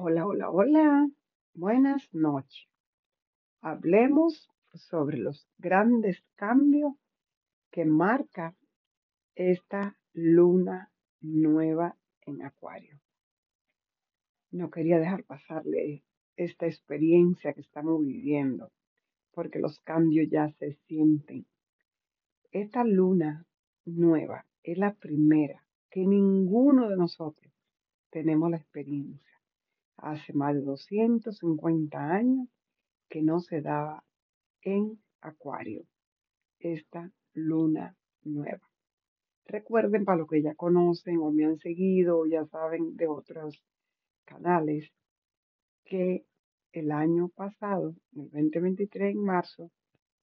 Hola, hola, hola. Buenas noches. Hablemos sobre los grandes cambios que marca esta luna nueva en Acuario. No quería dejar pasarle esta experiencia que estamos viviendo, porque los cambios ya se sienten. Esta luna nueva es la primera que ninguno de nosotros tenemos la experiencia hace más de 250 años que no se daba en Acuario, esta luna nueva. Recuerden para los que ya conocen o me han seguido o ya saben de otros canales que el año pasado, el 2023 en marzo,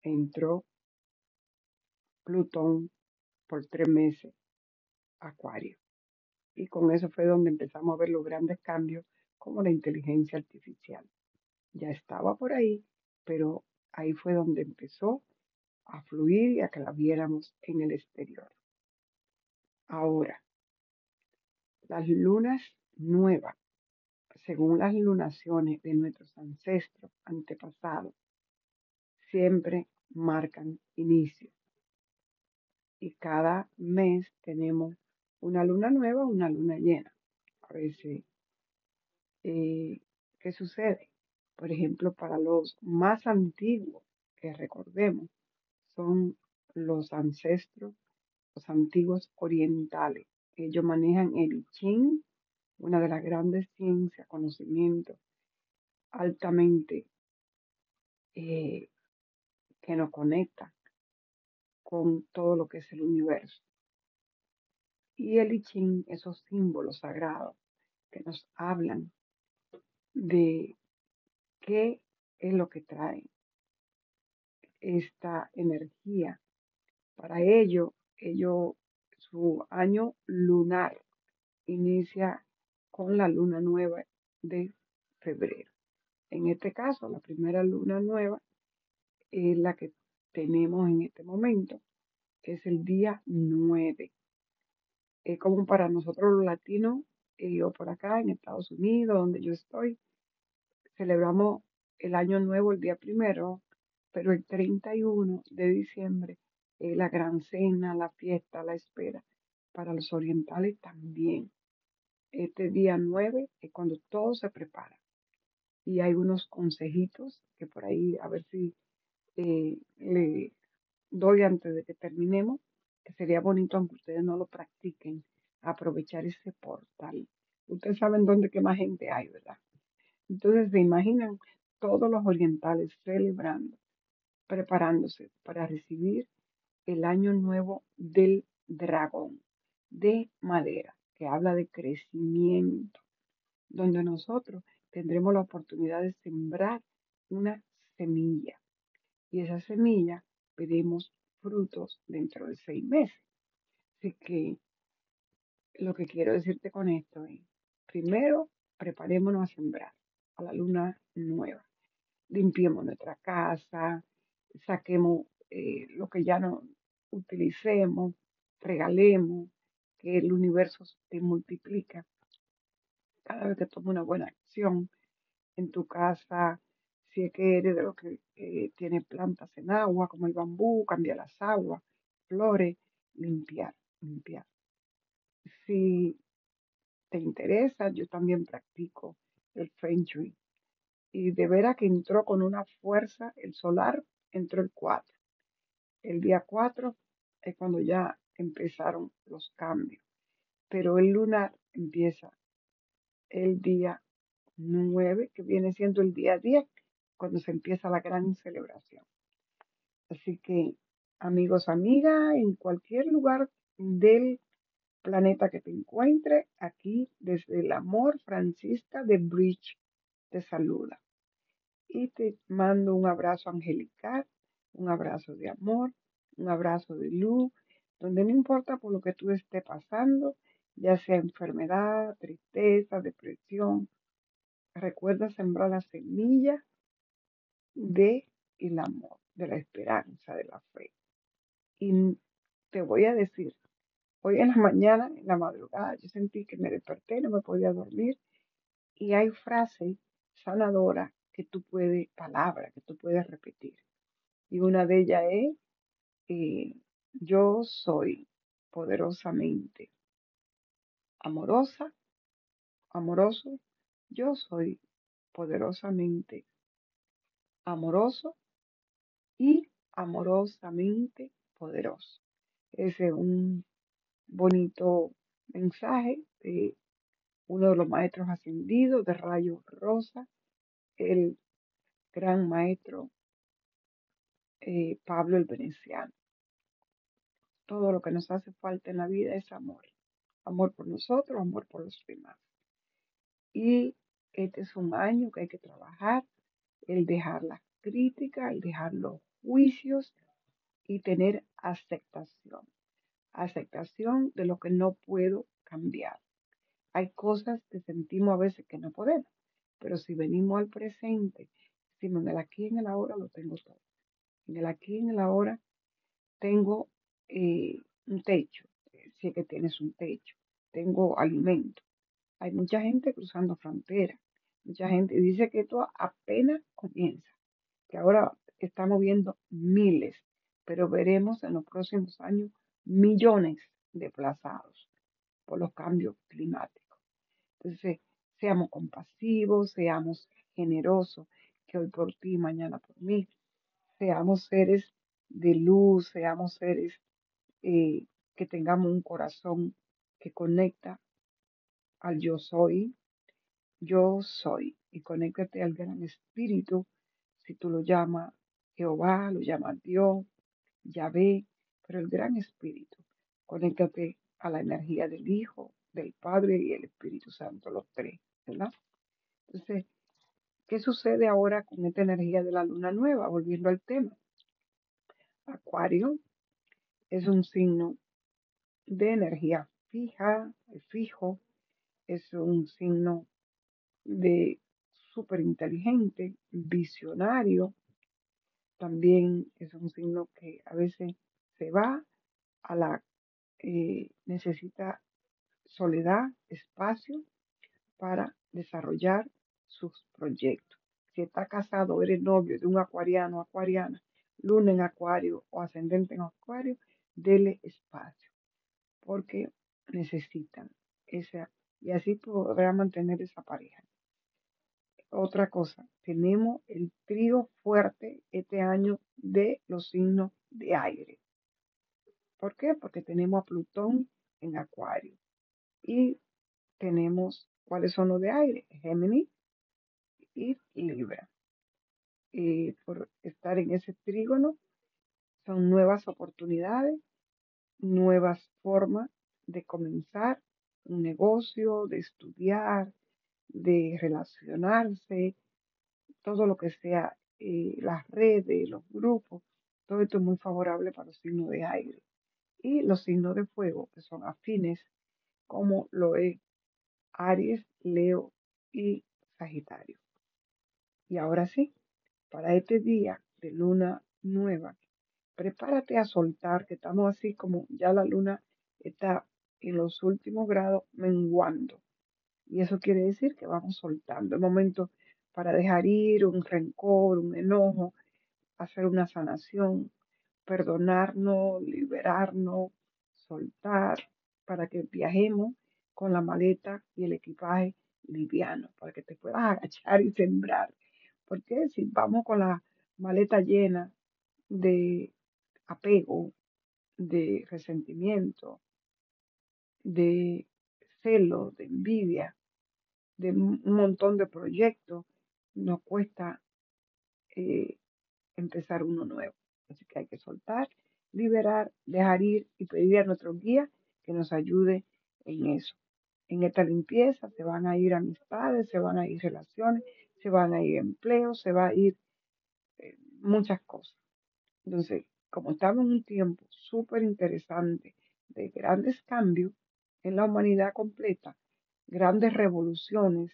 entró Plutón por tres meses Acuario. Y con eso fue donde empezamos a ver los grandes cambios como la inteligencia artificial. Ya estaba por ahí, pero ahí fue donde empezó a fluir y a que la viéramos en el exterior. Ahora, las lunas nuevas, según las lunaciones de nuestros ancestros antepasados, siempre marcan inicio. Y cada mes tenemos una luna nueva, una luna llena. A veces eh, ¿qué sucede? Por ejemplo, para los más antiguos que recordemos, son los ancestros, los antiguos orientales. Ellos manejan el Ching, una de las grandes ciencias, conocimientos altamente eh, que nos conecta con todo lo que es el universo. Y el I Ching, esos símbolos sagrados que nos hablan de qué es lo que trae esta energía. Para ello, ello, su año lunar inicia con la luna nueva de febrero. En este caso, la primera luna nueva es la que tenemos en este momento, que es el día 9. Es como para nosotros los latinos yo por acá en Estados Unidos, donde yo estoy, celebramos el año nuevo el día primero, pero el 31 de diciembre es la gran cena, la fiesta, la espera. Para los orientales también. Este día 9 es cuando todo se prepara. Y hay unos consejitos que por ahí, a ver si eh, le doy antes de que terminemos, que sería bonito aunque ustedes no lo practiquen aprovechar ese portal. Ustedes saben dónde que más gente hay, ¿verdad? Entonces se imaginan todos los orientales celebrando, preparándose para recibir el año nuevo del dragón de madera, que habla de crecimiento, donde nosotros tendremos la oportunidad de sembrar una semilla. Y esa semilla veremos frutos dentro de seis meses. Así que lo que quiero decirte con esto es, primero, preparémonos a sembrar a la luna nueva. Limpiemos nuestra casa, saquemos eh, lo que ya no utilicemos, regalemos, que el universo te multiplica. Cada vez que tomes una buena acción en tu casa, si es que eres de los que eh, tiene plantas en agua, como el bambú, cambiar las aguas, flores, limpiar, limpiar si te interesa, yo también practico el Feng. Y de veras que entró con una fuerza, el solar entró el 4. El día 4 es cuando ya empezaron los cambios. Pero el lunar empieza el día 9, que viene siendo el día 10, cuando se empieza la gran celebración. Así que, amigos, amigas, en cualquier lugar del planeta que te encuentre, aquí desde el amor, Francisca de Bridge te saluda. Y te mando un abrazo angelical, un abrazo de amor, un abrazo de luz, donde no importa por lo que tú estés pasando, ya sea enfermedad, tristeza, depresión, recuerda sembrar la semilla de el amor, de la esperanza, de la fe. Y te voy a decir, Hoy en la mañana, en la madrugada, yo sentí que me desperté, no me podía dormir Y hay frases sanadoras que tú puedes, palabras que tú puedes repetir. Y una de ellas es, eh, yo soy poderosamente amorosa, amoroso, yo soy poderosamente amoroso y amorosamente poderoso. Ese es un bonito mensaje de uno de los maestros ascendidos de Rayo Rosa, el gran maestro eh, Pablo el Veneciano. Todo lo que nos hace falta en la vida es amor. Amor por nosotros, amor por los demás. Y este es un año que hay que trabajar, el dejar las críticas, el dejar los juicios y tener aceptación. Aceptación de lo que no puedo cambiar. Hay cosas que sentimos a veces que no podemos, pero si venimos al presente, decimos en el aquí y en el ahora lo tengo todo. En el aquí y en el ahora tengo eh, un techo, si es que tienes un techo, tengo alimento. Hay mucha gente cruzando fronteras, mucha gente dice que esto apenas comienza, que ahora estamos viendo miles, pero veremos en los próximos años millones de desplazados por los cambios climáticos. Entonces, seamos compasivos, seamos generosos, que hoy por ti, mañana por mí, seamos seres de luz, seamos seres eh, que tengamos un corazón que conecta al yo soy, yo soy, y conéctate al gran espíritu, si tú lo llamas Jehová, lo llamas Dios, Yahvé, el gran espíritu, conéctate a la energía del Hijo, del Padre y el Espíritu Santo, los tres, ¿verdad? Entonces, ¿qué sucede ahora con esta energía de la luna nueva? Volviendo al tema. Acuario es un signo de energía fija, fijo, es un signo de súper inteligente, visionario, también es un signo que a veces se va a la, eh, necesita soledad, espacio para desarrollar sus proyectos. Si está casado, eres novio de un acuariano o acuariana, luna en acuario o ascendente en acuario, dele espacio, porque necesitan esa, y así podrá mantener esa pareja. Otra cosa, tenemos el trío fuerte este año de los signos de aire. ¿Por qué? Porque tenemos a Plutón en acuario y tenemos, ¿cuáles son los de aire? Géminis y Libra. Por estar en ese trígono, son nuevas oportunidades, nuevas formas de comenzar un negocio, de estudiar, de relacionarse, todo lo que sea eh, las redes, los grupos, todo esto es muy favorable para los signos de aire. Y los signos de fuego, que son afines, como lo es Aries, Leo y Sagitario. Y ahora sí, para este día de luna nueva, prepárate a soltar, que estamos así como ya la luna está en los últimos grados menguando. Y eso quiere decir que vamos soltando. El momento para dejar ir un rencor, un enojo, hacer una sanación, perdonarnos, liberarnos, soltar, para que viajemos con la maleta y el equipaje liviano, para que te puedas agachar y sembrar. Porque si vamos con la maleta llena de apego, de resentimiento, de celo, de envidia, de un montón de proyectos, nos cuesta eh, empezar uno nuevo. Así que hay que soltar, liberar, dejar ir y pedir a nuestro guía que nos ayude en eso. En esta limpieza se van a ir amistades, se van a ir relaciones, se van a ir empleos, se va a ir eh, muchas cosas. Entonces, como estamos en un tiempo súper interesante de grandes cambios en la humanidad completa, grandes revoluciones,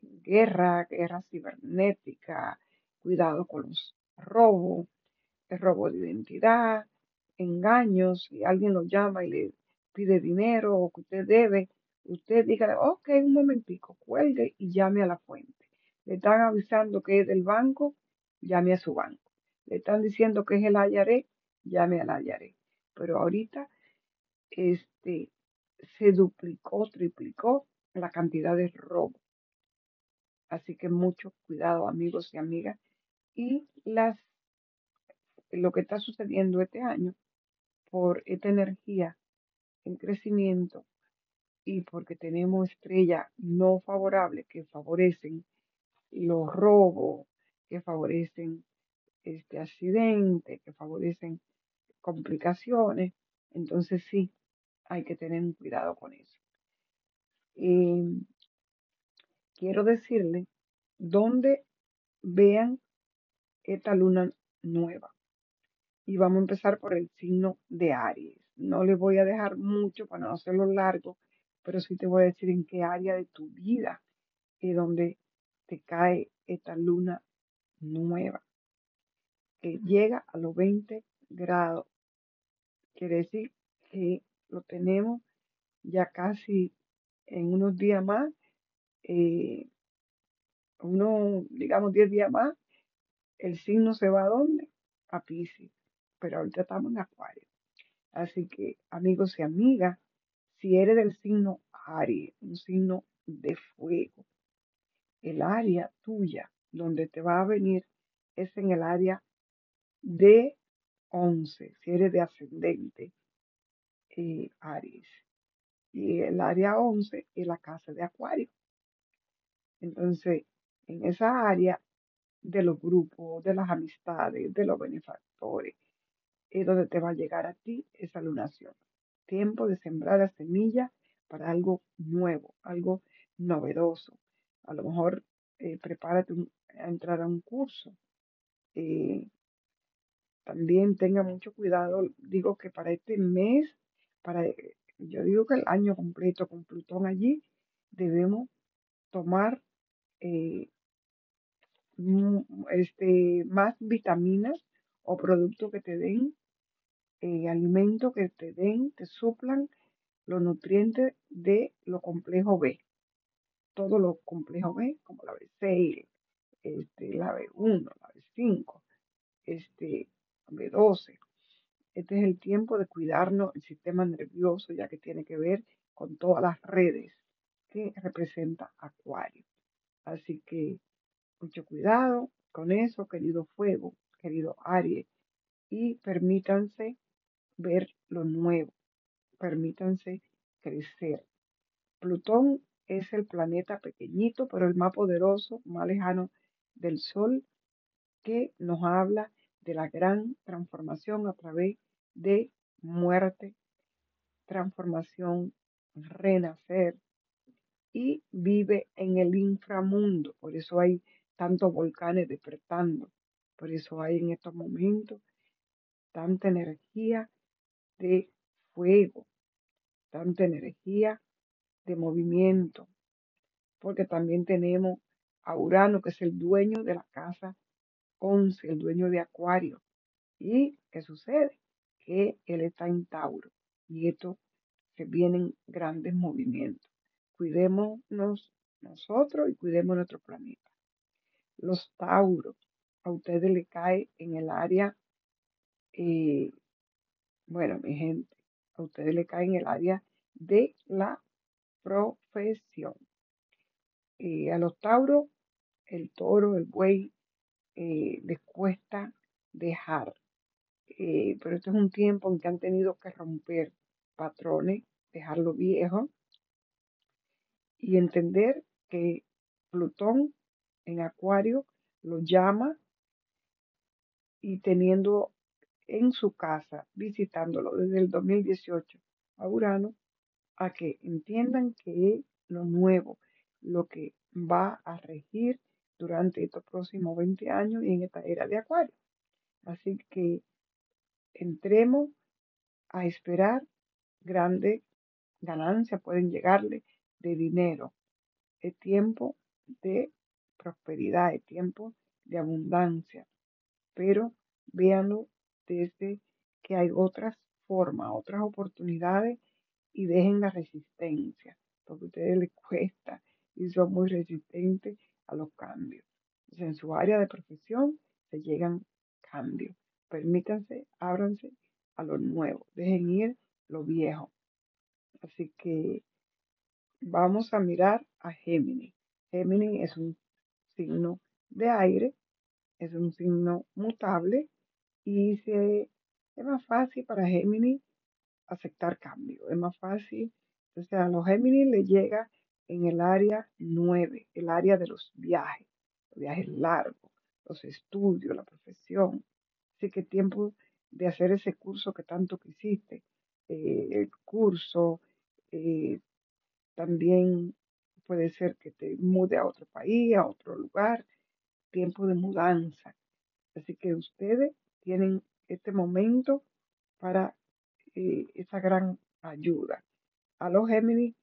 guerra, guerra cibernética, cuidado con los robos, robo de identidad, engaños, si alguien lo llama y le pide dinero o que usted debe, Usted dígale, ok, un momentico, cuelgue y llame a la fuente. Le están avisando que es del banco, llame a su banco. Le están diciendo que es el Ayaré, llame al Ayaré. Pero ahorita este, se duplicó, triplicó la cantidad de robo. Así que mucho cuidado, amigos y amigas. Y las, lo que está sucediendo este año por esta energía en crecimiento y porque tenemos estrellas no favorables que favorecen los robos, que favorecen este accidente, que favorecen complicaciones, entonces sí, hay que tener cuidado con eso. Em, quiero decirle dónde vean esta luna nueva. Y vamos a empezar por el signo de Aries. No les voy a dejar mucho para no hacerlo largo, pero sí te voy a decir en qué área de tu vida es donde te cae esta luna nueva, que llega a los 20 grados. Quiere decir que lo tenemos ya casi en unos días más, eh, unos, digamos, 10 días más, el signo se va a dónde? A Pisces. Pero ahorita estamos en Acuario. Así que, amigos y amigas, si eres del signo Aries, un signo de fuego, el área tuya donde te va a venir es en el área de 11, si eres de ascendente eh, Aries. Y el área 11 es la casa de Acuario. Entonces, en esa área de los grupos, de las amistades, de los benefactores, es donde te va a llegar a ti esa lunación. Tiempo de sembrar la semilla para algo nuevo, algo novedoso. A lo mejor eh, prepárate a entrar a un curso. Eh, también tenga mucho cuidado. Digo que para este mes, para, yo digo que el año completo con Plutón allí, debemos tomar eh, este, más vitaminas o productos que te den, eh, alimentos que te den, te suplan los nutrientes de lo complejo B. Todos los complejos B, como la B6, este, la B1, la B5, este, B12. Este es el tiempo de cuidarnos el sistema nervioso, ya que tiene que ver con todas las redes que representa Acuario. Así que mucho cuidado con eso, querido fuego, querido Aries, y permítanse ver lo nuevo, permítanse crecer. Plutón es el planeta pequeñito, pero el más poderoso, más lejano del Sol, que nos habla de la gran transformación a través de muerte, transformación, renacer y vive en el inframundo. Por eso hay tantos volcanes despertando. Por eso hay en estos momentos tanta energía de fuego, tanta energía de movimiento, porque también tenemos a Urano, que es el dueño de la casa 11, el dueño de Acuario. ¿Y qué sucede? Que él está en Tauro y esto se vienen grandes movimientos. Cuidémonos nosotros y cuidemos nuestro planeta. Los Tauros, a ustedes le cae en el área, eh, bueno, mi gente, a ustedes le cae en el área de la profesión. Y a los Tauros, el toro, el buey, eh, les cuesta dejar. Eh, pero este es un tiempo en que han tenido que romper patrones, dejar lo viejo y entender que Plutón en Acuario lo llama y teniendo en su casa, visitándolo desde el 2018 a Urano, a que entiendan que es lo nuevo, lo que va a regir durante estos próximos 20 años y en esta era de Acuario. Así que entremos a esperar grandes ganancias, pueden llegarle de dinero. Es tiempo de prosperidad, es tiempo de abundancia, pero véanlo que hay otras formas, otras oportunidades y dejen la resistencia. porque a ustedes les cuesta y son muy resistentes a los cambios. En su área de profesión se llegan cambios. Permítanse, ábranse a lo nuevo, dejen ir lo viejo. Así que vamos a mirar a Géminis. Géminis es un signo de aire, es un signo mutable y se, es más fácil para Géminis aceptar cambio, es más fácil. O sea, a los Géminis le llega en el área 9, el área de los viajes, los viajes largos, los estudios, la profesión. Así que tiempo de hacer ese curso que tanto quisiste, eh, el curso, eh, también puede ser que te mude a otro país, a otro lugar, tiempo de mudanza. Así que ustedes tienen este momento para eh, esa gran ayuda. A los Géminis,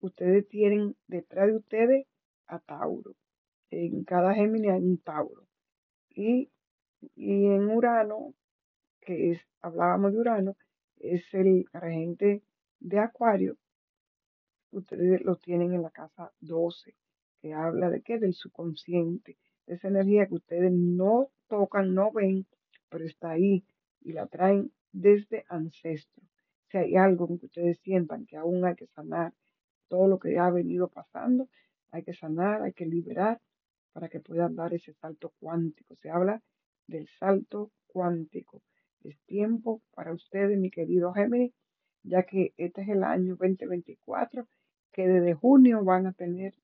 ustedes tienen detrás de ustedes a Tauro. En cada Géminis hay un Tauro. Y, y en Urano, que es, hablábamos de Urano, es el regente de Acuario. Ustedes lo tienen en la casa 12, que habla de qué? Del subconsciente, de esa energía que ustedes no tocan, no ven, pero está ahí y la traen desde ancestros. Si hay algo que ustedes sientan que aún hay que sanar, todo lo que ha venido pasando, hay que sanar, hay que liberar para que puedan dar ese salto cuántico. Se habla del salto cuántico. Es tiempo para ustedes, mi querido Géminis, ya que este es el año 2024, que desde junio van a tener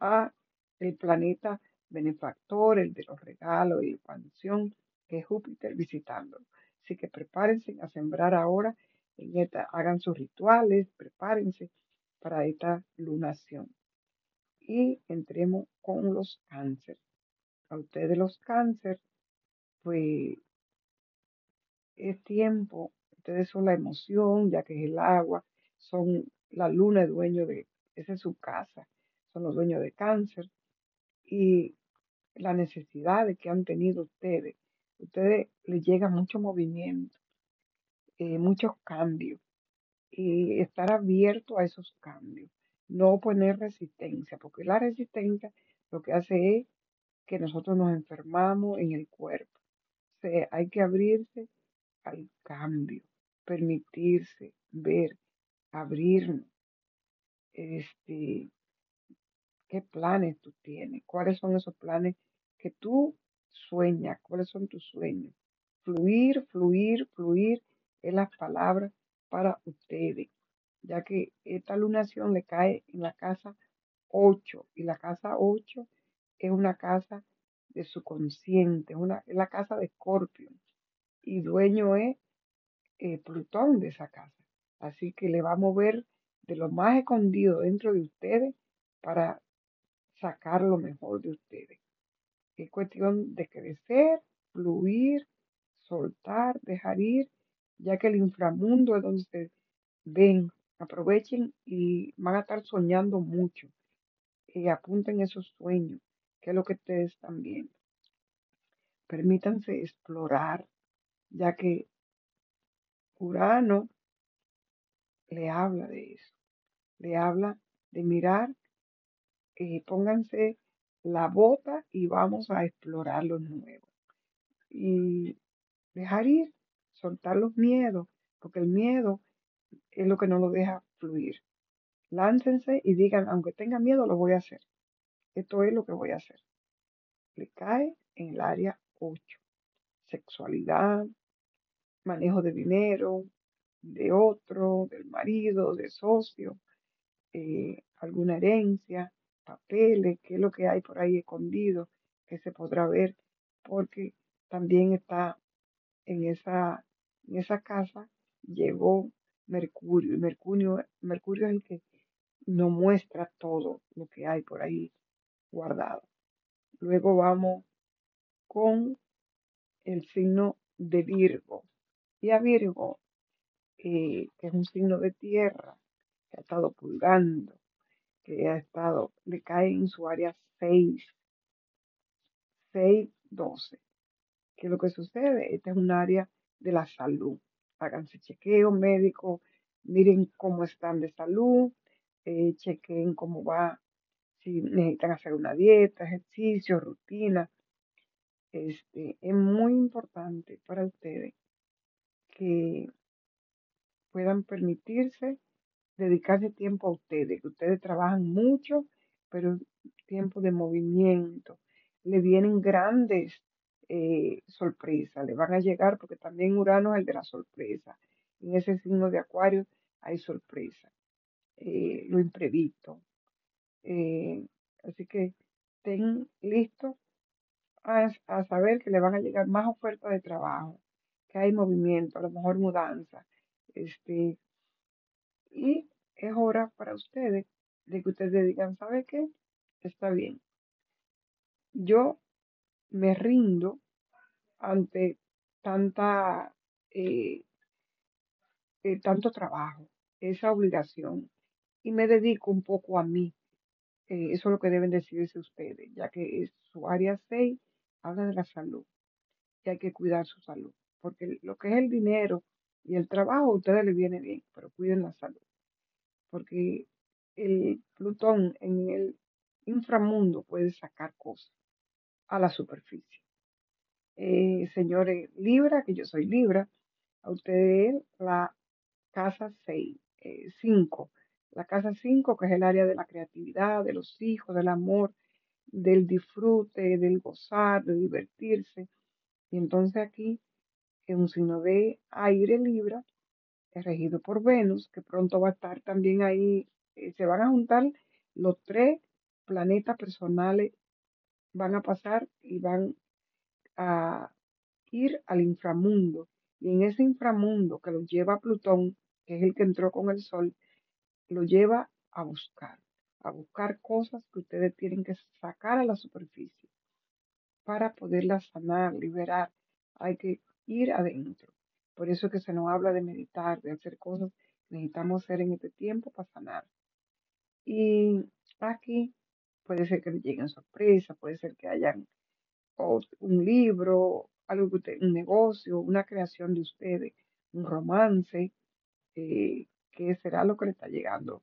a el planeta benefactor, el de los regalos y expansión, que es Júpiter visitando. Así que prepárense a sembrar ahora, en esta, hagan sus rituales, prepárense para esta lunación. Y entremos con los cánceres. A ustedes los cánceres, pues es tiempo, ustedes son la emoción, ya que es el agua, son la luna es dueño de, esa es su casa, son los dueños de cáncer y la necesidad de que han tenido ustedes. Ustedes les llega mucho movimiento, eh, muchos cambios y estar abierto a esos cambios, no poner resistencia, porque la resistencia lo que hace es que nosotros nos enfermamos en el cuerpo. O sea, hay que abrirse al cambio, permitirse, ver, abrirnos. Este, ¿Qué planes tú tienes? ¿Cuáles son esos planes que tú sueñas? ¿Cuáles son tus sueños? Fluir, fluir, fluir es la palabra para ustedes, ya que esta lunación le cae en la casa 8 y la casa 8 es una casa de su consciente, una, es la casa de Escorpio y dueño es eh, Plutón de esa casa. Así que le va a mover de lo más escondido dentro de ustedes para sacar lo mejor de ustedes. Es cuestión de crecer, fluir, soltar, dejar ir, ya que el inframundo es donde se ven. Aprovechen y van a estar soñando mucho. Y apunten esos sueños, que es lo que ustedes están viendo. Permítanse explorar, ya que Urano le habla de eso. Le habla de mirar, eh, pónganse la bota y vamos a explorar lo nuevo. Y dejar ir, soltar los miedos, porque el miedo es lo que no lo deja fluir. Láncense y digan, aunque tenga miedo, lo voy a hacer. Esto es lo que voy a hacer. Le cae en el área 8. Sexualidad, manejo de dinero, de otro, del marido, de socio, eh, alguna herencia, papeles, qué es lo que hay por ahí escondido que se podrá ver, porque también está en esa, en esa casa, llegó Mercurio, y Mercurio, Mercurio es el que nos muestra todo lo que hay por ahí guardado. Luego vamos con el signo de Virgo. Y a Virgo, eh, que es un signo de tierra, que ha estado pulgando, que ha estado, le cae en su área 6, 6, 12. ¿Qué es lo que sucede? Esta es un área de la salud. Háganse chequeo médico, miren cómo están de salud, eh, chequen cómo va, si necesitan hacer una dieta, ejercicio, rutina. Este, es muy importante para ustedes que puedan permitirse dedicarse tiempo a ustedes, que ustedes trabajan mucho, pero tiempo de movimiento. Le vienen grandes eh, sorpresas, le van a llegar porque también Urano es el de la sorpresa. En ese signo de Acuario hay sorpresa, eh, lo imprevisto. Eh, así que estén listos a, a saber que le van a llegar más ofertas de trabajo, que hay movimiento, a lo mejor mudanza. Este, y es hora para ustedes de que ustedes digan, ¿sabe qué? Está bien. Yo me rindo ante tanta, eh, eh, tanto trabajo, esa obligación, y me dedico un poco a mí. Eh, eso es lo que deben decidirse ustedes, ya que su área 6 habla de la salud, y hay que cuidar su salud, porque lo que es el dinero y el trabajo a ustedes les viene bien, pero cuiden la salud, porque el Plutón en el inframundo puede sacar cosas a la superficie. Eh, señores Libra, que yo soy Libra, a ustedes la casa 6, 5, la casa 5 que es el área de la creatividad, de los hijos, del amor, del disfrute, del gozar, de divertirse. Y entonces aquí, en un signo de aire Libra, regido por Venus, que pronto va a estar también ahí, eh, se van a juntar los tres planetas personales, van a pasar y van a ir al inframundo. Y en ese inframundo que lo lleva Plutón, que es el que entró con el Sol, lo lleva a buscar, a buscar cosas que ustedes tienen que sacar a la superficie para poderlas sanar, liberar. Hay que ir adentro. Por eso es que se nos habla de meditar, de hacer cosas que necesitamos hacer en este tiempo para sanar. Y aquí puede ser que les lleguen sorpresas, puede ser que hayan un libro, algo que usted, un negocio, una creación de ustedes, un romance, eh, que será lo que le está llegando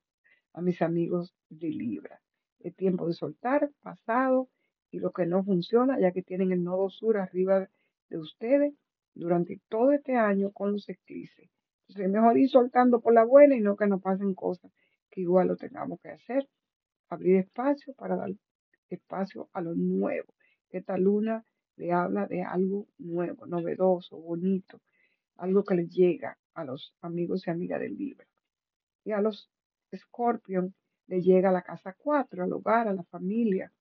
a mis amigos de Libra. Es tiempo de soltar, pasado, y lo que no funciona, ya que tienen el nodo sur arriba de ustedes durante todo este año con los eclipses. Entonces es mejor ir soltando por la buena y no que nos pasen cosas que igual lo tengamos que hacer. Abrir espacio para dar espacio a lo nuevo. Esta luna le habla de algo nuevo, novedoso, bonito, algo que le llega a los amigos y amigas del libro. Y a los Scorpion le llega a la casa 4, al hogar, a la familia.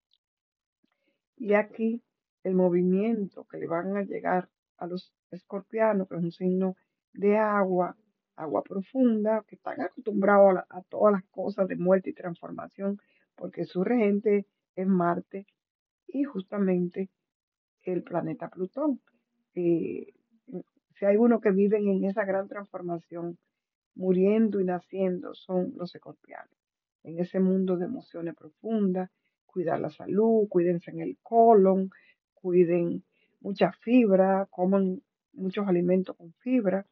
Y aquí el movimiento que le van a llegar a los escorpianos, que es un signo de agua, agua profunda, que están acostumbrados a, a todas las cosas de muerte y transformación, porque su regente es Marte y justamente el planeta Plutón. Eh, si hay uno que viven en esa gran transformación, muriendo y naciendo, son los escorpianos. En ese mundo de emociones profundas, cuidar la salud, cuídense en el colon, cuiden mucha fibra, coman muchos alimentos con fibra.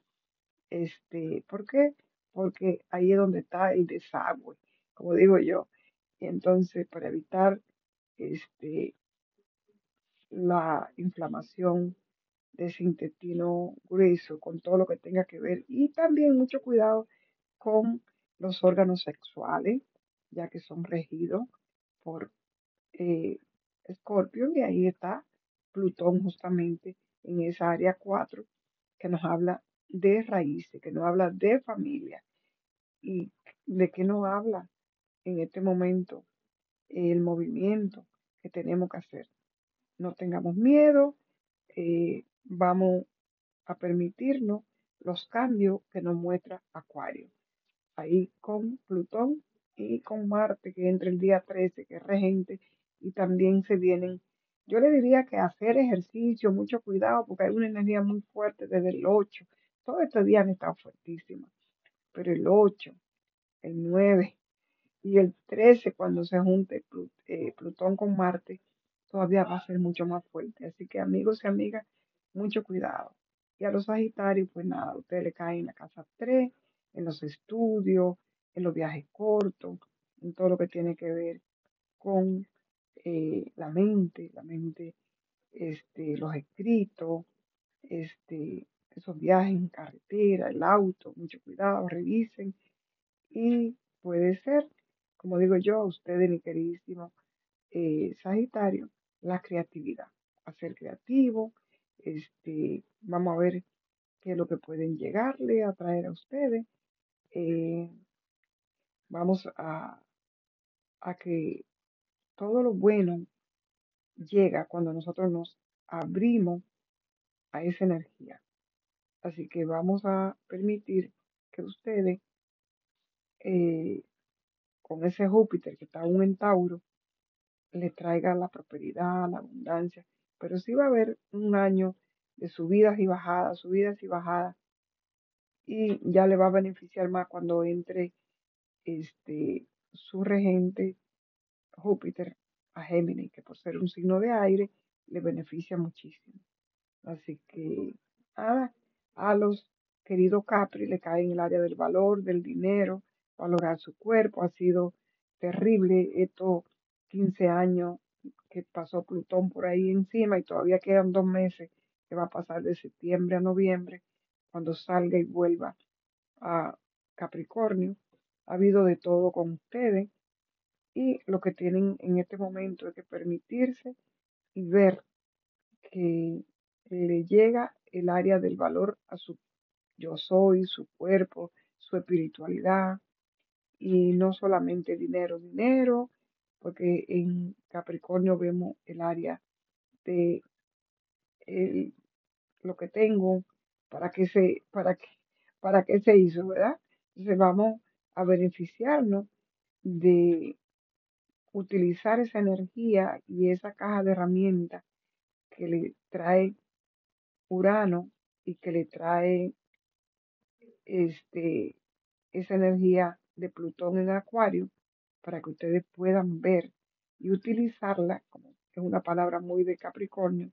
Este, ¿Por qué? Porque ahí es donde está el desagüe, como digo yo. Entonces, para evitar este, la inflamación de ese intestino grueso, con todo lo que tenga que ver. Y también mucho cuidado con los órganos sexuales, ya que son regidos por eh, Escorpio, y ahí está Plutón justamente en esa área 4, que nos habla de raíces, que nos habla de familia. ¿Y de qué nos habla en este momento? El movimiento que tenemos que hacer. No tengamos miedo, eh, vamos a permitirnos los cambios que nos muestra Acuario. Ahí con Plutón y con Marte, que entra el día 13, que es regente, y también se vienen. Yo le diría que hacer ejercicio, mucho cuidado, porque hay una energía muy fuerte desde el 8. Todos estos días han estado fuertísimos, pero el 8, el 9 y el 13, cuando se junte eh, Plutón con Marte, todavía va a ser mucho más fuerte. Así que amigos y amigas, mucho cuidado. Y a los Sagitarios, pues nada, ustedes le caen en la casa 3, en los estudios, en los viajes cortos, en todo lo que tiene que ver con eh, la mente, la mente, este, los escritos, este, esos viajes en carretera, el auto, mucho cuidado, revisen. Y puede ser, como digo yo, a ustedes, mi queridísimo eh, Sagitario, la creatividad, a ser creativo, este, vamos a ver qué es lo que pueden llegarle a traer a ustedes. Eh, vamos a, a que todo lo bueno llega cuando nosotros nos abrimos a esa energía. Así que vamos a permitir que ustedes, eh, con ese Júpiter que está aún en Tauro, le traiga la prosperidad, la abundancia. Pero sí va a haber un año de subidas y bajadas, subidas y bajadas. Y ya le va a beneficiar más cuando entre este su regente Júpiter a Géminis, que por ser un signo de aire le beneficia muchísimo. Así que a los queridos Capri le cae en el área del valor, del dinero, valorar su cuerpo. Ha sido terrible estos 15 años que pasó Plutón por ahí encima y todavía quedan dos meses que va a pasar de septiembre a noviembre cuando salga y vuelva a Capricornio. Ha habido de todo con ustedes y lo que tienen en este momento es que permitirse y ver que le llega el área del valor a su yo soy, su cuerpo, su espiritualidad y no solamente dinero, dinero, porque en Capricornio vemos el área de el- lo que tengo, para qué se, para qué, para qué se hizo, ¿verdad? Entonces vamos a beneficiarnos de utilizar esa energía y esa caja de herramientas que le trae Urano y que le trae este, esa energía de Plutón en Acuario para que ustedes puedan ver y utilizarla, como es una palabra muy de Capricornio,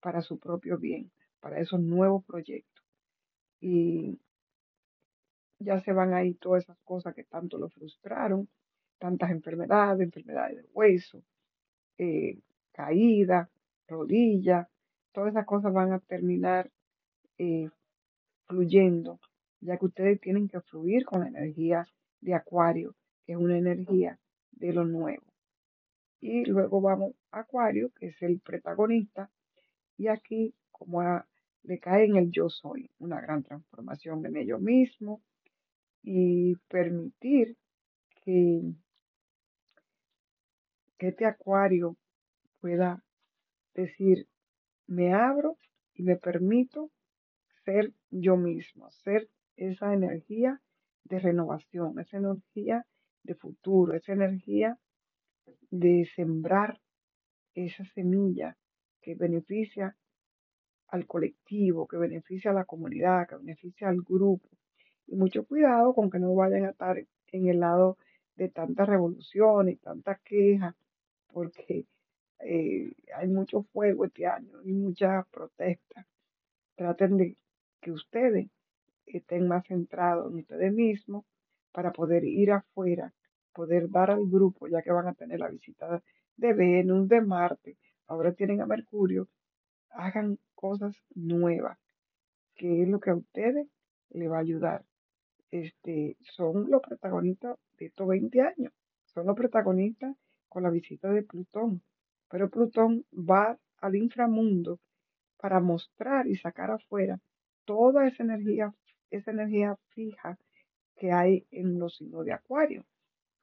para su propio bien, para esos nuevos proyectos. Y ya se van ahí todas esas cosas que tanto lo frustraron, tantas enfermedades, enfermedades del hueso, eh, caída, rodilla, todas esas cosas van a terminar eh, fluyendo, ya que ustedes tienen que fluir con la energía de Acuario, que es una energía de lo nuevo. Y luego vamos a Acuario, que es el protagonista, y aquí como le cae en el yo soy, una gran transformación en ello mismo y permitir que, que este Acuario pueda decir, me abro y me permito ser yo mismo, ser esa energía de renovación, esa energía de futuro, esa energía de sembrar esa semilla que beneficia al colectivo, que beneficia a la comunidad, que beneficia al grupo. Y mucho cuidado con que no vayan a estar en el lado de tanta revolución y tantas quejas, porque eh, hay mucho fuego este año y muchas protestas. Traten de que ustedes estén más centrados en ustedes mismos para poder ir afuera, poder dar al grupo, ya que van a tener la visita de Venus, de Marte, ahora tienen a Mercurio, hagan cosas nuevas, que es lo que a ustedes les va a ayudar. Este, son los protagonistas de estos 20 años, son los protagonistas con la visita de Plutón, pero Plutón va al inframundo para mostrar y sacar afuera toda esa energía, esa energía fija que hay en los signos de Acuario,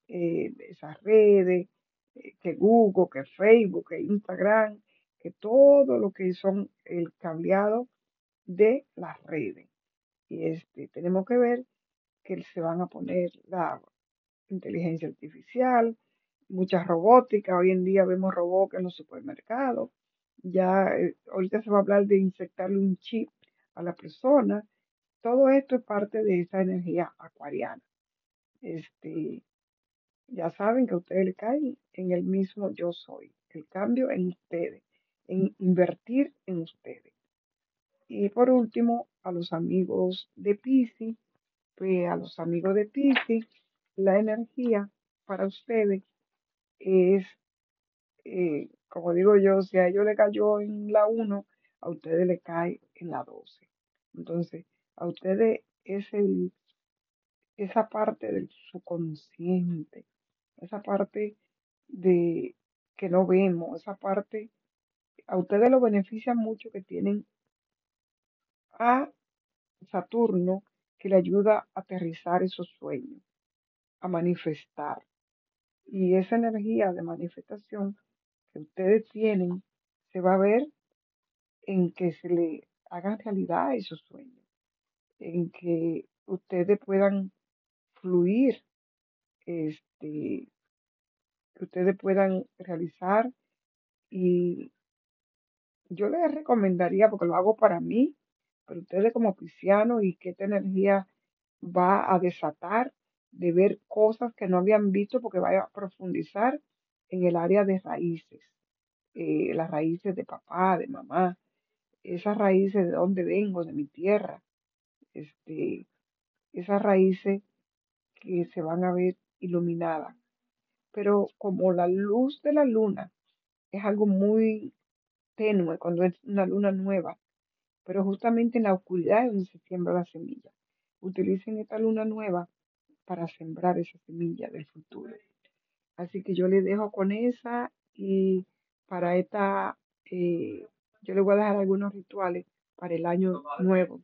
eh, esas redes, eh, que Google, que Facebook, que Instagram, que todo lo que son el cableado de las redes. Y este, tenemos que ver que se van a poner la inteligencia artificial, mucha robótica. Hoy en día vemos robots en los supermercados. Ya eh, ahorita se va a hablar de inyectarle un chip a la persona. Todo esto es parte de esa energía acuariana. Este, ya saben que ustedes le caen en el mismo yo soy. El cambio en ustedes, en invertir en ustedes. Y por último, a los amigos de Pisces, pues a los amigos de Pisces, la energía para ustedes es, eh, como digo yo, si a ellos le cayó en la uno, a ustedes le cae en la 12. Entonces, a ustedes es el, esa parte del subconsciente, esa parte de que no vemos, esa parte, a ustedes lo beneficia mucho que tienen a Saturno que le ayuda a aterrizar esos sueños, a manifestar. Y esa energía de manifestación que ustedes tienen se va a ver en que se le hagan realidad esos sueños, en que ustedes puedan fluir, este, que ustedes puedan realizar. Y yo les recomendaría, porque lo hago para mí, pero ustedes como piscianos y que esta energía va a desatar de ver cosas que no habían visto porque va a profundizar en el área de raíces, eh, las raíces de papá, de mamá, esas raíces de donde vengo, de mi tierra, este, esas raíces que se van a ver iluminadas. Pero como la luz de la luna es algo muy tenue cuando es una luna nueva, pero justamente en la oscuridad es donde se siembra la semilla. Utilicen esta luna nueva para sembrar esa semilla del futuro. Así que yo les dejo con esa y para esta, eh, yo les voy a dejar algunos rituales para el año nuevo